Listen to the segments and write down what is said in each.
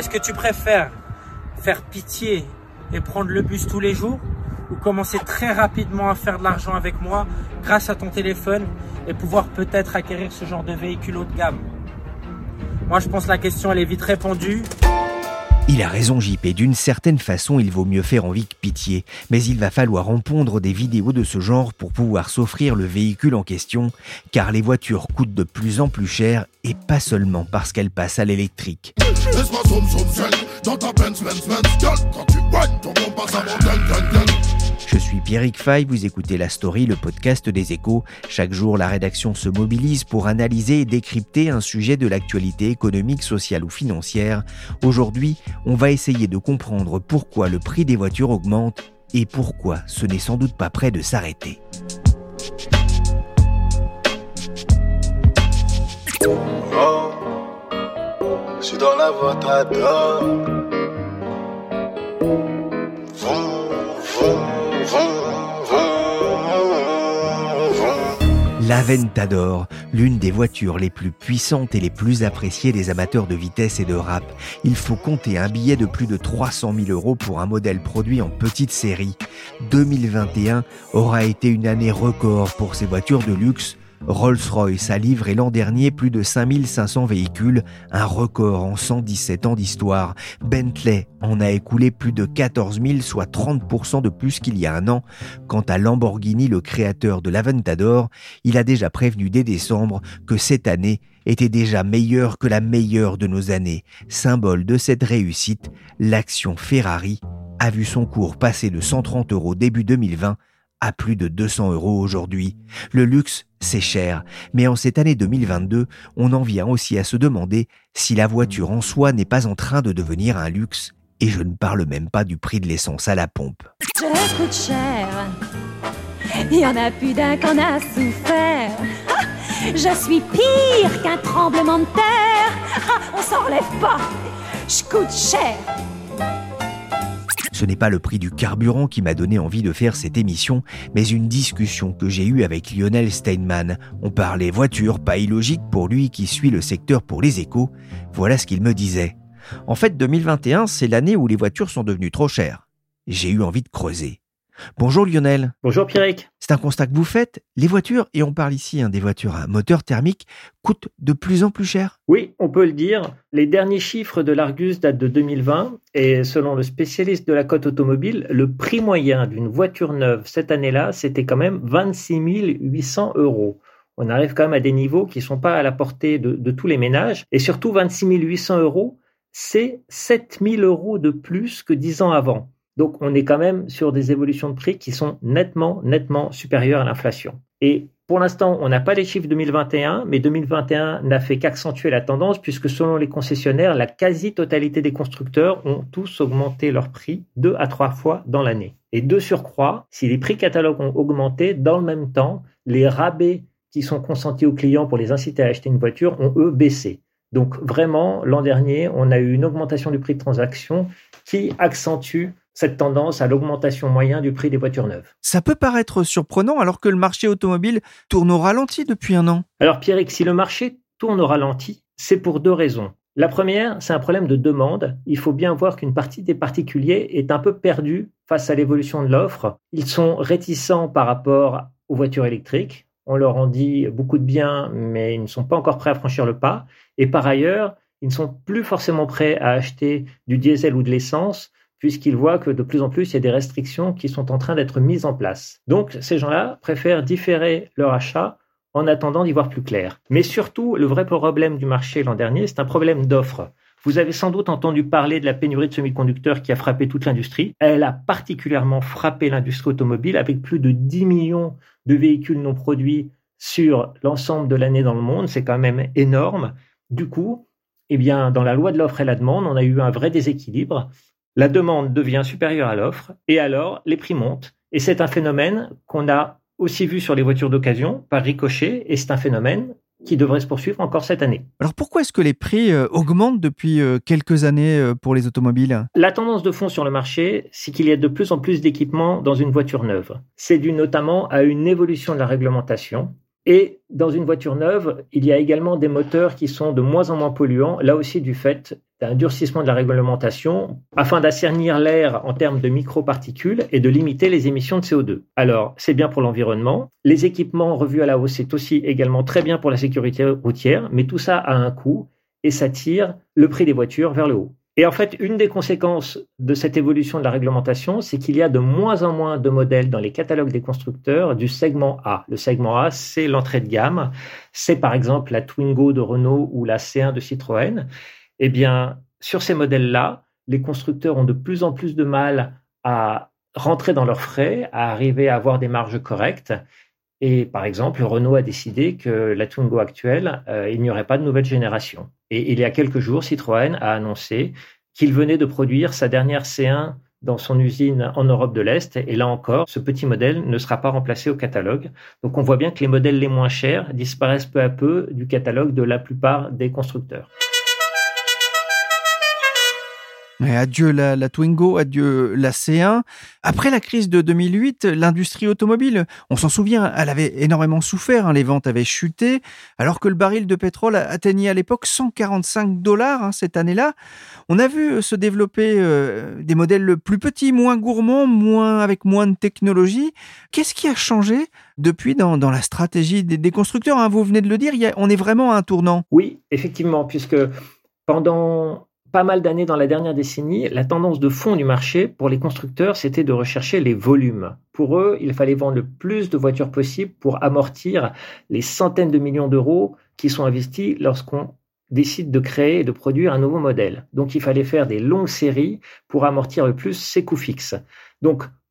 Est-ce que tu préfères faire pitié et prendre le bus tous les jours ou commencer très rapidement à faire de l'argent avec moi grâce à ton téléphone et pouvoir peut-être acquérir ce genre de véhicule haut de gamme? Moi, je pense que la question, elle est vite répondue. Il a raison JP, d'une certaine façon il vaut mieux faire envie que pitié, mais il va falloir en pondre des vidéos de ce genre pour pouvoir s'offrir le véhicule en question, car les voitures coûtent de plus en plus cher et pas seulement parce qu'elles passent à l'électrique. Je suis Pierrick Fay, vous écoutez La Story, le podcast des échos. Chaque jour, la rédaction se mobilise pour analyser et décrypter un sujet de l'actualité économique, sociale ou financière. Aujourd'hui, on va essayer de comprendre pourquoi le prix des voitures augmente et pourquoi ce n'est sans doute pas prêt de s'arrêter. Oh, L'Aventador, l'une des voitures les plus puissantes et les plus appréciées des amateurs de vitesse et de rap. Il faut compter un billet de plus de 300 000 euros pour un modèle produit en petite série. 2021 aura été une année record pour ces voitures de luxe Rolls-Royce a livré l'an dernier plus de 5500 véhicules, un record en 117 ans d'histoire. Bentley en a écoulé plus de 14 000, soit 30% de plus qu'il y a un an. Quant à Lamborghini, le créateur de l'Aventador, il a déjà prévenu dès décembre que cette année était déjà meilleure que la meilleure de nos années. Symbole de cette réussite, l'action Ferrari a vu son cours passer de 130 euros début 2020 à plus de 200 euros aujourd'hui. Le luxe, c'est cher, mais en cette année 2022, on en vient aussi à se demander si la voiture en soi n'est pas en train de devenir un luxe, et je ne parle même pas du prix de l'essence à la pompe. Je coûte cher, il y en a plus d'un qu'on a souffert. Je suis pire qu'un tremblement de terre, on s'en relève pas, je coûte cher. Ce n'est pas le prix du carburant qui m'a donné envie de faire cette émission, mais une discussion que j'ai eue avec Lionel Steinman. On parlait voiture, pas illogique pour lui qui suit le secteur pour les échos. Voilà ce qu'il me disait. En fait, 2021, c'est l'année où les voitures sont devenues trop chères. J'ai eu envie de creuser. Bonjour Lionel. Bonjour Pierrick. C'est un constat que vous faites. Les voitures, et on parle ici hein, des voitures à moteur thermique, coûtent de plus en plus cher. Oui, on peut le dire. Les derniers chiffres de l'Argus datent de 2020 et selon le spécialiste de la cote automobile, le prix moyen d'une voiture neuve cette année-là, c'était quand même 26 800 euros. On arrive quand même à des niveaux qui ne sont pas à la portée de, de tous les ménages. Et surtout, 26 800 euros, c'est 7 000 euros de plus que 10 ans avant. Donc on est quand même sur des évolutions de prix qui sont nettement, nettement supérieures à l'inflation. Et pour l'instant, on n'a pas les chiffres 2021, mais 2021 n'a fait qu'accentuer la tendance puisque selon les concessionnaires, la quasi-totalité des constructeurs ont tous augmenté leur prix deux à trois fois dans l'année. Et de surcroît, si les prix catalogues ont augmenté, dans le même temps, les rabais qui sont consentis aux clients pour les inciter à acheter une voiture ont eux baissé. Donc vraiment, l'an dernier, on a eu une augmentation du prix de transaction qui accentue cette tendance à l'augmentation moyenne du prix des voitures neuves. Ça peut paraître surprenant alors que le marché automobile tourne au ralenti depuis un an. Alors Pierrick, si le marché tourne au ralenti, c'est pour deux raisons. La première, c'est un problème de demande. Il faut bien voir qu'une partie des particuliers est un peu perdue face à l'évolution de l'offre. Ils sont réticents par rapport aux voitures électriques. on leur en dit beaucoup de bien, mais ils ne sont pas encore prêts à franchir le pas. Et par ailleurs, ils ne sont plus forcément prêts à acheter du diesel ou de l'essence, puisqu'ils voient que de plus en plus, il y a des restrictions qui sont en train d'être mises en place. Donc, ces gens-là préfèrent différer leur achat en attendant d'y voir plus clair. Mais surtout, le vrai problème du marché l'an dernier, c'est un problème d'offre. Vous avez sans doute entendu parler de la pénurie de semi-conducteurs qui a frappé toute l'industrie. Elle a particulièrement frappé l'industrie automobile avec plus de 10 millions de véhicules non produits sur l'ensemble de l'année dans le monde. C'est quand même énorme. Du coup, eh bien, dans la loi de l'offre et la demande, on a eu un vrai déséquilibre. La demande devient supérieure à l'offre et alors les prix montent. Et c'est un phénomène qu'on a aussi vu sur les voitures d'occasion par ricochet et c'est un phénomène qui devrait se poursuivre encore cette année. Alors pourquoi est-ce que les prix euh, augmentent depuis euh, quelques années euh, pour les automobiles? La tendance de fond sur le marché, c'est qu'il y a de plus en plus d'équipements dans une voiture neuve. C'est dû notamment à une évolution de la réglementation. Et dans une voiture neuve, il y a également des moteurs qui sont de moins en moins polluants, là aussi du fait d'un durcissement de la réglementation afin d'assernir l'air en termes de microparticules et de limiter les émissions de CO2. Alors, c'est bien pour l'environnement. Les équipements revus à la hausse, c'est aussi également très bien pour la sécurité routière, mais tout ça a un coût et ça tire le prix des voitures vers le haut. Et en fait, une des conséquences de cette évolution de la réglementation, c'est qu'il y a de moins en moins de modèles dans les catalogues des constructeurs du segment A. Le segment A, c'est l'entrée de gamme. C'est par exemple la Twingo de Renault ou la C1 de Citroën. Eh bien, sur ces modèles-là, les constructeurs ont de plus en plus de mal à rentrer dans leurs frais, à arriver à avoir des marges correctes. Et par exemple, Renault a décidé que la Twingo actuelle, euh, il n'y aurait pas de nouvelle génération. Et il y a quelques jours, Citroën a annoncé qu'il venait de produire sa dernière C1 dans son usine en Europe de l'Est. Et là encore, ce petit modèle ne sera pas remplacé au catalogue. Donc on voit bien que les modèles les moins chers disparaissent peu à peu du catalogue de la plupart des constructeurs adieu la, Twingo, adieu la C1. Après la crise de 2008, l'industrie automobile, on s'en souvient, elle avait énormément souffert, hein, les ventes avaient chuté, alors que le baril de pétrole atteignait à l'époque 145 dollars hein, cette année-là. On a vu se développer euh, des modèles plus petits, moins gourmands, moins avec moins de technologie. Qu'est-ce qui a changé depuis dans, la stratégie des, constructeurs hein? Vous venez de le dire, on est vraiment à un tournant. Oui, effectivement, puisque pendant pas mal d'années dans la dernière décennie, la tendance de fond du marché pour les constructeurs, c'était de rechercher les volumes. Pour eux, il fallait vendre le plus de voitures possible pour amortir les centaines de millions d'euros qui sont investis lorsqu'on décide de créer et de produire un nouveau modèle. Donc il fallait faire des longues séries pour amortir le plus ses coûts fixes.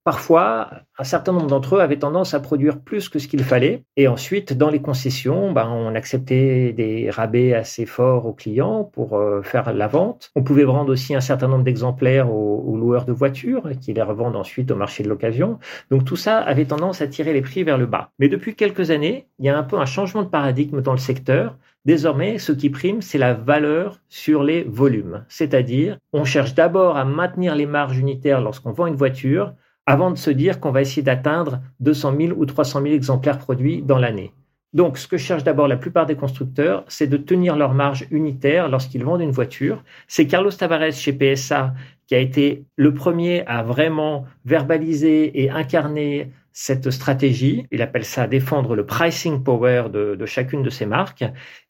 Parfois, un certain nombre d'entre eux avaient tendance à produire plus que ce qu'il fallait. Et ensuite, dans les concessions, ben, on acceptait des rabais assez forts aux clients pour euh, faire la vente. On pouvait vendre aussi un certain nombre d'exemplaires aux, loueurs de voitures qui les revendent ensuite au marché de l'occasion. Donc tout ça avait tendance à tirer les prix vers le bas. Mais depuis quelques années, il y a un peu un changement de paradigme dans le secteur. Désormais, ce qui prime, c'est la valeur sur les volumes. C'est-à-dire, on cherche d'abord à maintenir les marges unitaires lorsqu'on vend une voiture avant de se dire qu'on va essayer d'atteindre 200 000 ou 300 000 exemplaires produits dans l'année. Donc, ce que cherchent d'abord la plupart des constructeurs, c'est de tenir leur marge unitaire lorsqu'ils vendent une voiture. C'est Carlos Tavares chez PSA qui a été le premier à vraiment verbaliser et incarner cette stratégie. Il appelle ça défendre le pricing power de, de chacune de ses marques.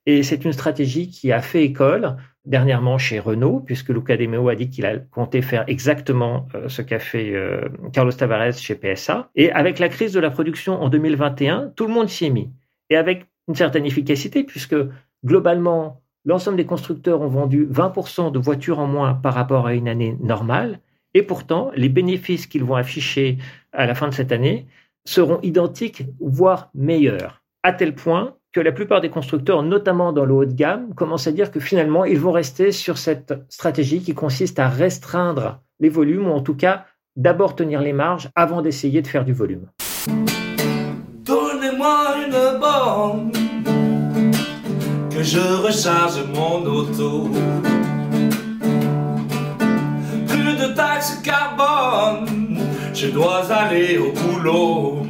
Et c'est une stratégie qui a fait école dernièrement chez Renault, puisque Luca De Meo a dit qu'il a compté faire exactement euh, ce qu'a fait euh, Carlos Tavares chez PSA. Et avec la crise de la production en 2021, tout le monde s'y est mis. Et avec une certaine efficacité, puisque globalement, l'ensemble des constructeurs ont vendu 20% de voitures en moins par rapport à une année normale. Et pourtant, les bénéfices qu'ils vont afficher à la fin de cette année seront identiques, voire meilleurs. À tel point que la plupart des constructeurs, notamment dans le haut de gamme, commencent à dire que finalement, ils vont rester sur cette stratégie qui consiste à restreindre les volumes, ou en tout cas, d'abord tenir les marges avant d'essayer de faire du volume. Donnez-moi une borne que je recharge mon auto. Plus de taxes carbone, je dois aller au boulot.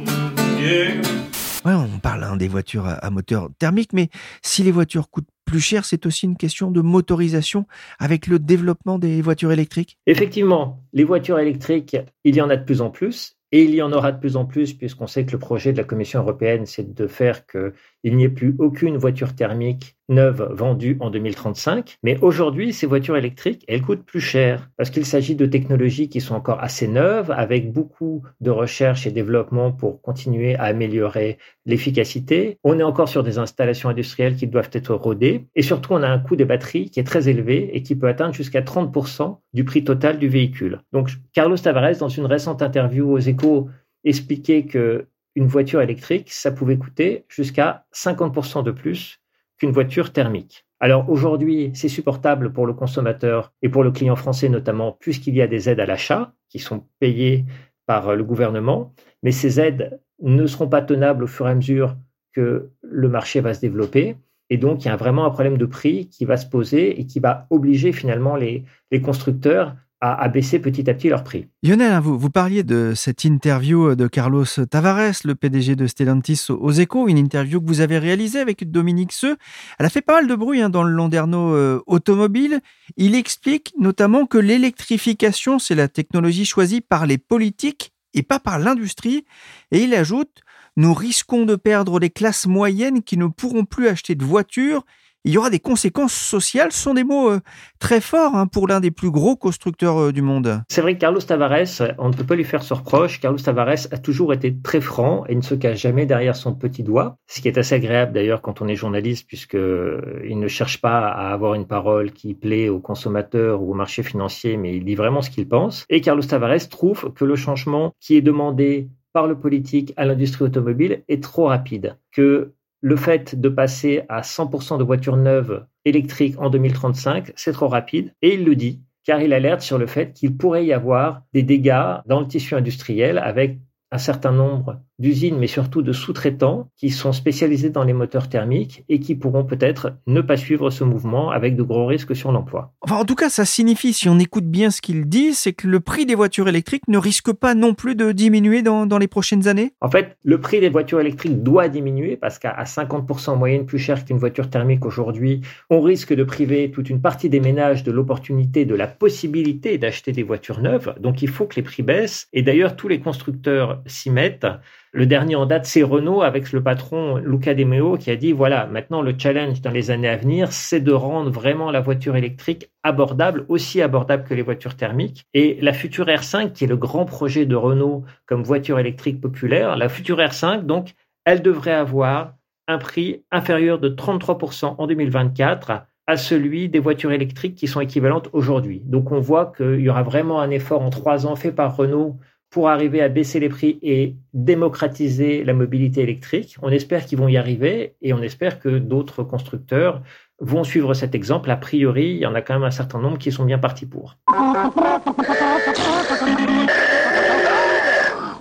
Hein, des voitures à, moteur thermique, mais si les voitures coûtent plus cher, c'est aussi une question de motorisation avec le développement des voitures électriques Effectivement, les voitures électriques, il y en a de plus en plus. Et il y en aura de plus en plus, puisqu'on sait que le projet de la Commission européenne, c'est de faire qu'il n'y ait plus aucune voiture thermique neuve vendue en 2035. Mais aujourd'hui, ces voitures électriques, elles coûtent plus cher, parce qu'il s'agit de technologies qui sont encore assez neuves, avec beaucoup de recherche et développement pour continuer à améliorer l'efficacité. On est encore sur des installations industrielles qui doivent être rodées. Et surtout, on a un coût des batteries qui est très élevé et qui peut atteindre jusqu'à 30% du prix total du véhicule. Donc, Carlos Tavares, dans une récente interview aux échos, expliquait que une voiture électrique, ça pouvait coûter jusqu'à 50% de plus qu'une voiture thermique. Alors aujourd'hui, c'est supportable pour le consommateur et pour le client français notamment, puisqu'il y a des aides à l'achat qui sont payées par le gouvernement, mais ces aides ne seront pas tenables au fur et à mesure que le marché va se développer. Et donc, il y a vraiment un problème de prix qui va se poser et qui va obliger finalement les, constructeurs à, baisser petit à petit leur prix. Lionel, hein, vous, parliez de cette interview de Carlos Tavares, le PDG de Stellantis aux Échos, une interview que vous avez réalisée avec Dominique Seux. Elle a fait pas mal de bruit hein, dans le Landerneau euh, automobile. Il explique notamment que l'électrification, c'est la technologie choisie par les politiques et pas par l'industrie. Et il ajoute, nous risquons de perdre les classes moyennes qui ne pourront plus acheter de voitures. Il y aura des conséquences sociales. Ce sont des mots euh, très forts hein, pour l'un des plus gros constructeurs euh, du monde. C'est vrai que Carlos Tavares, on ne peut pas lui faire ce reproche. Carlos Tavares a toujours été très franc et ne se cache jamais derrière son petit doigt. Ce qui est assez agréable d'ailleurs quand on est journaliste, puisqu'il euh, ne cherche pas à avoir une parole qui plaît aux consommateurs ou au marché financier, mais il dit vraiment ce qu'il pense. Et Carlos Tavares trouve que le changement qui est demandé par le politique à l'industrie automobile est trop rapide, que le fait de passer à 100% de voitures neuves électriques en 2035, c'est trop rapide, et il le dit, car il alerte sur le fait qu'il pourrait y avoir des dégâts dans le tissu industriel avec un certain nombre d'usines, mais surtout de sous-traitants qui sont spécialisés dans les moteurs thermiques et qui pourront peut-être ne pas suivre ce mouvement avec de gros risques sur l'emploi. Enfin, en tout cas, ça signifie, si on écoute bien ce qu'il dit, c'est que le prix des voitures électriques ne risque pas non plus de diminuer dans, dans les prochaines années? En fait, le prix des voitures électriques doit diminuer parce qu'à 50% en moyenne plus cher qu'une voiture thermique aujourd'hui, on risque de priver toute une partie des ménages de l'opportunité, de la possibilité d'acheter des voitures neuves. Donc il faut que les prix baissent. Et d'ailleurs, tous les constructeurs s'y mettent. Le dernier en date, c'est Renault avec le patron Luca De Meo qui a dit voilà, maintenant le challenge dans les années à venir, c'est de rendre vraiment la voiture électrique abordable, aussi abordable que les voitures thermiques. Et la future R5, qui est le grand projet de Renault comme voiture électrique populaire, la future R5, donc, elle devrait avoir un prix inférieur de 33% en 2024 à celui des voitures électriques qui sont équivalentes aujourd'hui. Donc on voit qu'il y aura vraiment un effort en trois ans fait par Renault pour arriver à baisser les prix et démocratiser la mobilité électrique. On espère qu'ils vont y arriver et on espère que d'autres constructeurs vont suivre cet exemple. A priori, il y en a quand même un certain nombre qui sont bien partis pour.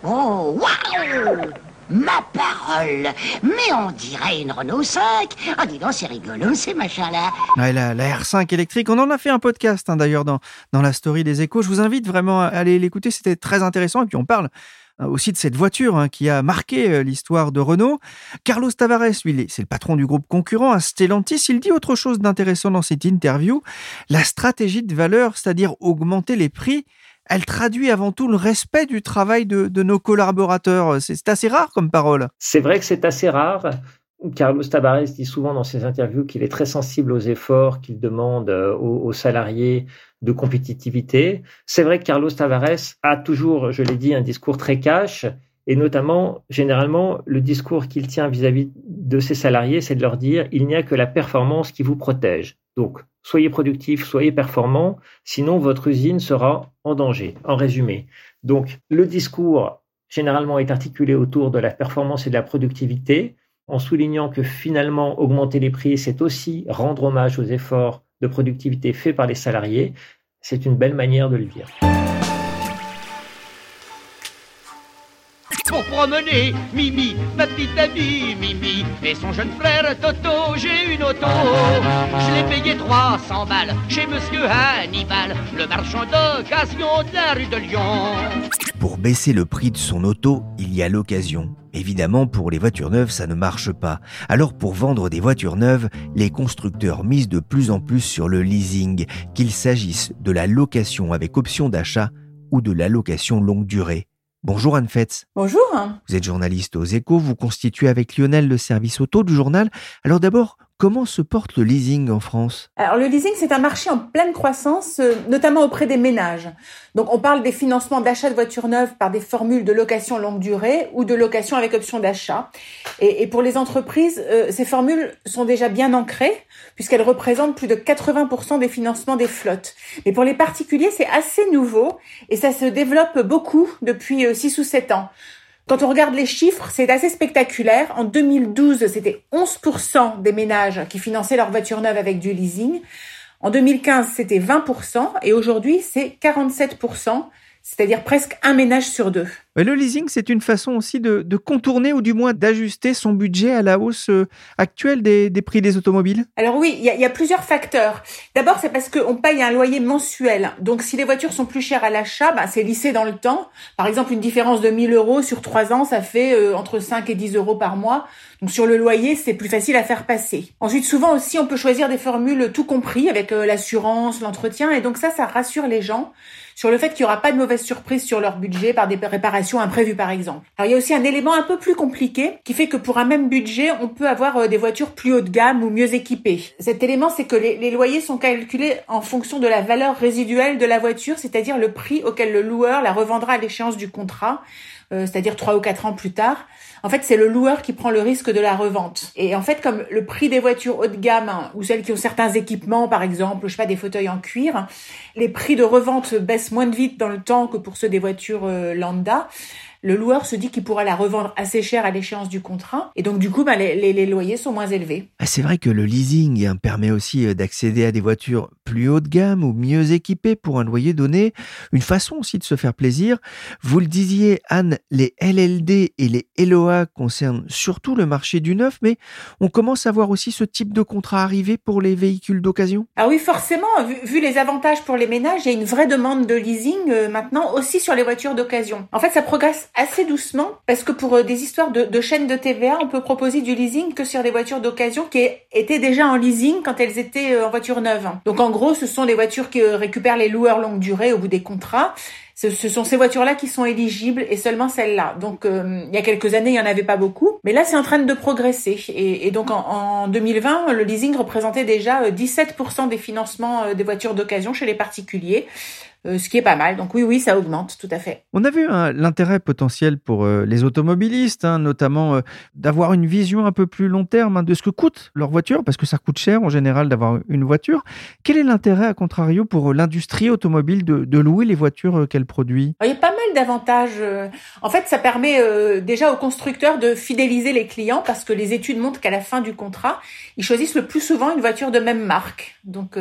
Oh, Ma parole Mais on dirait une Renault 5 Ah, dis donc, c'est rigolo, ces machins-là ouais, la, R5 électrique, on en a fait un podcast, hein, d'ailleurs, dans, dans la story des échos. Je vous invite vraiment à aller l'écouter, c'était très intéressant. Et puis, on parle hein, aussi de cette voiture hein, qui a marqué euh, l'histoire de Renault. Carlos Tavares, lui, c'est le patron du groupe concurrent à Stellantis. Il dit autre chose d'intéressant dans cette interview. La stratégie de valeur, c'est-à-dire augmenter les prix elle traduit avant tout le respect du travail de, nos collaborateurs. C'est assez rare comme parole. C'est vrai que c'est assez rare. Carlos Tabares dit souvent dans ses interviews qu'il est très sensible aux efforts qu'il demande euh, aux, salariés de compétitivité. C'est vrai que Carlos Tavares a toujours, je l'ai dit, un discours très cash et notamment, généralement, le discours qu'il tient vis-à-vis -vis de ses salariés, c'est de leur dire il n'y a que la performance qui vous protège. Donc, soyez productif, soyez performant, sinon votre usine sera en danger, en résumé. Donc, le discours, généralement, est articulé autour de la performance et de la productivité, en soulignant que finalement, augmenter les prix, c'est aussi rendre hommage aux efforts de productivité faits par les salariés. C'est une belle manière de le dire. Pour promener Mimi, ma petite amie Mimi et son jeune frère Toto, j'ai une auto. Je l'ai payé 300 balles chez monsieur Hannibal, le marchand d'occasion de la rue de Lyon. Pour baisser le prix de son auto, il y a l'occasion. Évidemment, pour les voitures neuves, ça ne marche pas. Alors pour vendre des voitures neuves, les constructeurs misent de plus en plus sur le leasing, qu'il s'agisse de la location avec option d'achat ou de la location longue durée. Bonjour Anne Fetz. Bonjour. Vous êtes journaliste aux échos, vous constituez avec Lionel le service auto du journal. Alors d'abord, Comment se porte le leasing en France? Alors le leasing, c'est un marché en pleine croissance, euh, notamment auprès des ménages. Donc on parle des financements d'achat de voitures neuves par des formules de location longue durée ou de location avec option d'achat. Et, pour les entreprises, euh, ces formules sont déjà bien ancrées puisqu'elles représentent plus de 80% des financements des flottes. Mais pour les particuliers, c'est assez nouveau et ça se développe beaucoup depuis 6 euh, ou 7 ans. Quand on regarde les chiffres, c'est assez spectaculaire. En 2012, c'était 11% des ménages qui finançaient leur voiture neuve avec du leasing. En 2015, c'était 20% et aujourd'hui, c'est 47% c'est-à-dire presque un ménage sur deux. Le leasing, c'est une façon aussi de, contourner ou du moins d'ajuster son budget à la hausse euh, actuelle des, prix des automobiles Alors oui, il y, a plusieurs facteurs. D'abord, c'est parce qu'on paye un loyer mensuel. Donc si les voitures sont plus chères à l'achat, bah, c'est lissé dans le temps. Par exemple, une différence de 1000 euros sur trois ans, ça fait euh, entre 5 et 10 euros par mois. Donc sur le loyer, c'est plus facile à faire passer. Ensuite, souvent aussi, on peut choisir des formules tout compris avec euh, l'assurance, l'entretien. Et donc ça, ça rassure les gens sur le fait qu'il n'y aura pas de mauvaise surprise sur leur budget par des réparations imprévues par exemple. Alors il y a aussi un élément un peu plus compliqué qui fait que pour un même budget, on peut avoir euh, des voitures plus haut de gamme ou mieux équipées. Cet élément, c'est que les, loyers sont calculés en fonction de la valeur résiduelle de la voiture, c'est-à-dire le prix auquel le loueur la revendra à l'échéance du contrat, euh, c'est-à-dire trois ou quatre ans plus tard. En fait, c'est le loueur qui prend le risque de la revente. Et en fait, comme le prix des voitures haut de gamme ou celles qui ont certains équipements, par exemple, je sais pas, des fauteuils en cuir, les prix de revente baissent moins vite dans le temps que pour ceux des voitures euh, lambda le loueur se dit qu'il pourra la revendre assez cher à l'échéance du contrat. Et donc, du coup, bah, les, loyers sont moins élevés. Ah, c'est vrai que le leasing hein, permet aussi euh, d'accéder à des voitures plus haut de gamme ou mieux équipées pour un loyer donné. Une façon aussi de se faire plaisir. Vous le disiez, Anne, les LLD et les LOA concernent surtout le marché du neuf, mais on commence à voir aussi ce type de contrat arriver pour les véhicules d'occasion. Ah oui, forcément. Vu, les avantages pour les ménages, il y a une vraie demande de leasing euh, maintenant aussi sur les voitures d'occasion. En fait, ça progresse assez doucement parce que pour euh, des histoires de, chaînes de TVA, on peut proposer du leasing que sur des voitures d'occasion qui étaient déjà en leasing quand elles étaient euh, en voiture neuve. Donc en gros, ce sont les voitures qui euh, récupèrent les loueurs longue durée au bout des contrats. Ce, sont ces voitures-là qui sont éligibles et seulement celles-là. Donc il y a quelques années, il y en avait pas beaucoup, mais là c'est en train de progresser. Et, donc en, en, 2020, le leasing représentait déjà 17% des financements des voitures d'occasion chez les particuliers. Euh, ce qui est pas mal. Donc oui, oui, ça augmente, tout à fait. On a vu hein, l'intérêt potentiel pour euh, les automobilistes, hein, notamment euh, d'avoir une vision un peu plus long terme hein, de ce que coûte leur voiture, parce que ça coûte cher en général d'avoir une voiture. Quel est l'intérêt, à contrario, pour l'industrie automobile de, louer les voitures qu'elle produit? Il y a pas mal d'avantages. En fait, ça permet déjà aux constructeurs de fidéliser les clients, parce que les études montrent qu'à la fin du contrat, ils choisissent le plus souvent une voiture de même marque. Donc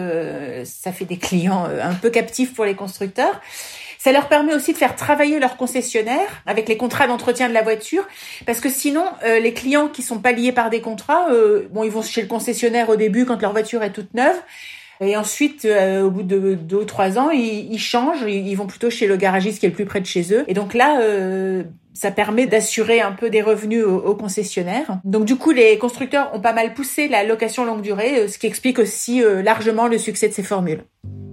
ça fait des clients un peu captifs pour les constructeurs Ça leur permet aussi de faire travailler leurs concessionnaires avec les contrats d'entretien de la voiture, parce que sinon, euh, les clients qui sont pas liés par des contrats, euh, bon, ils vont chez le concessionnaire au début quand leur voiture est toute neuve, et ensuite, euh, au bout de deux ou trois ans, ils, changent, ils, vont plutôt chez le garagiste qui est le plus près de chez eux. Et donc là, ça permet d'assurer un peu des revenus aux, concessionnaires. Donc du coup, les constructeurs ont pas mal poussé la location longue durée, ce qui explique aussi largement le succès de ces formules.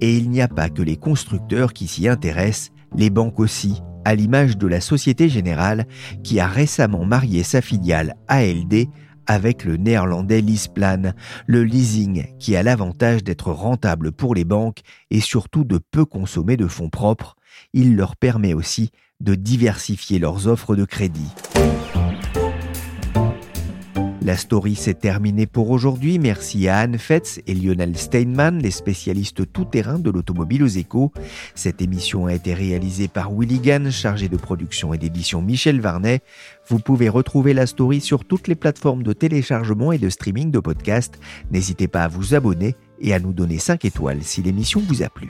Et il n'y a pas que les constructeurs qui s'y intéressent, les banques aussi, à l'image de la Société Générale qui a récemment marié sa filiale ALD avec le néerlandais Leaseplan, le leasing qui a l'avantage d'être rentable pour les banques et surtout de peu consommer de fonds propres. Il leur permet aussi de diversifier leurs offres de crédit. La story s'est terminée pour aujourd'hui. Merci à Anne Fetz et Lionel Steinman, les spécialistes tout-terrain de l'automobile aux échos. Cette émission a été réalisée par Willy chargé de production et d'édition Michel Varnet. Vous pouvez retrouver la story sur toutes les plateformes de téléchargement et de streaming de podcasts. N'hésitez pas à vous abonner et à nous donner 5 étoiles si l'émission vous a plu.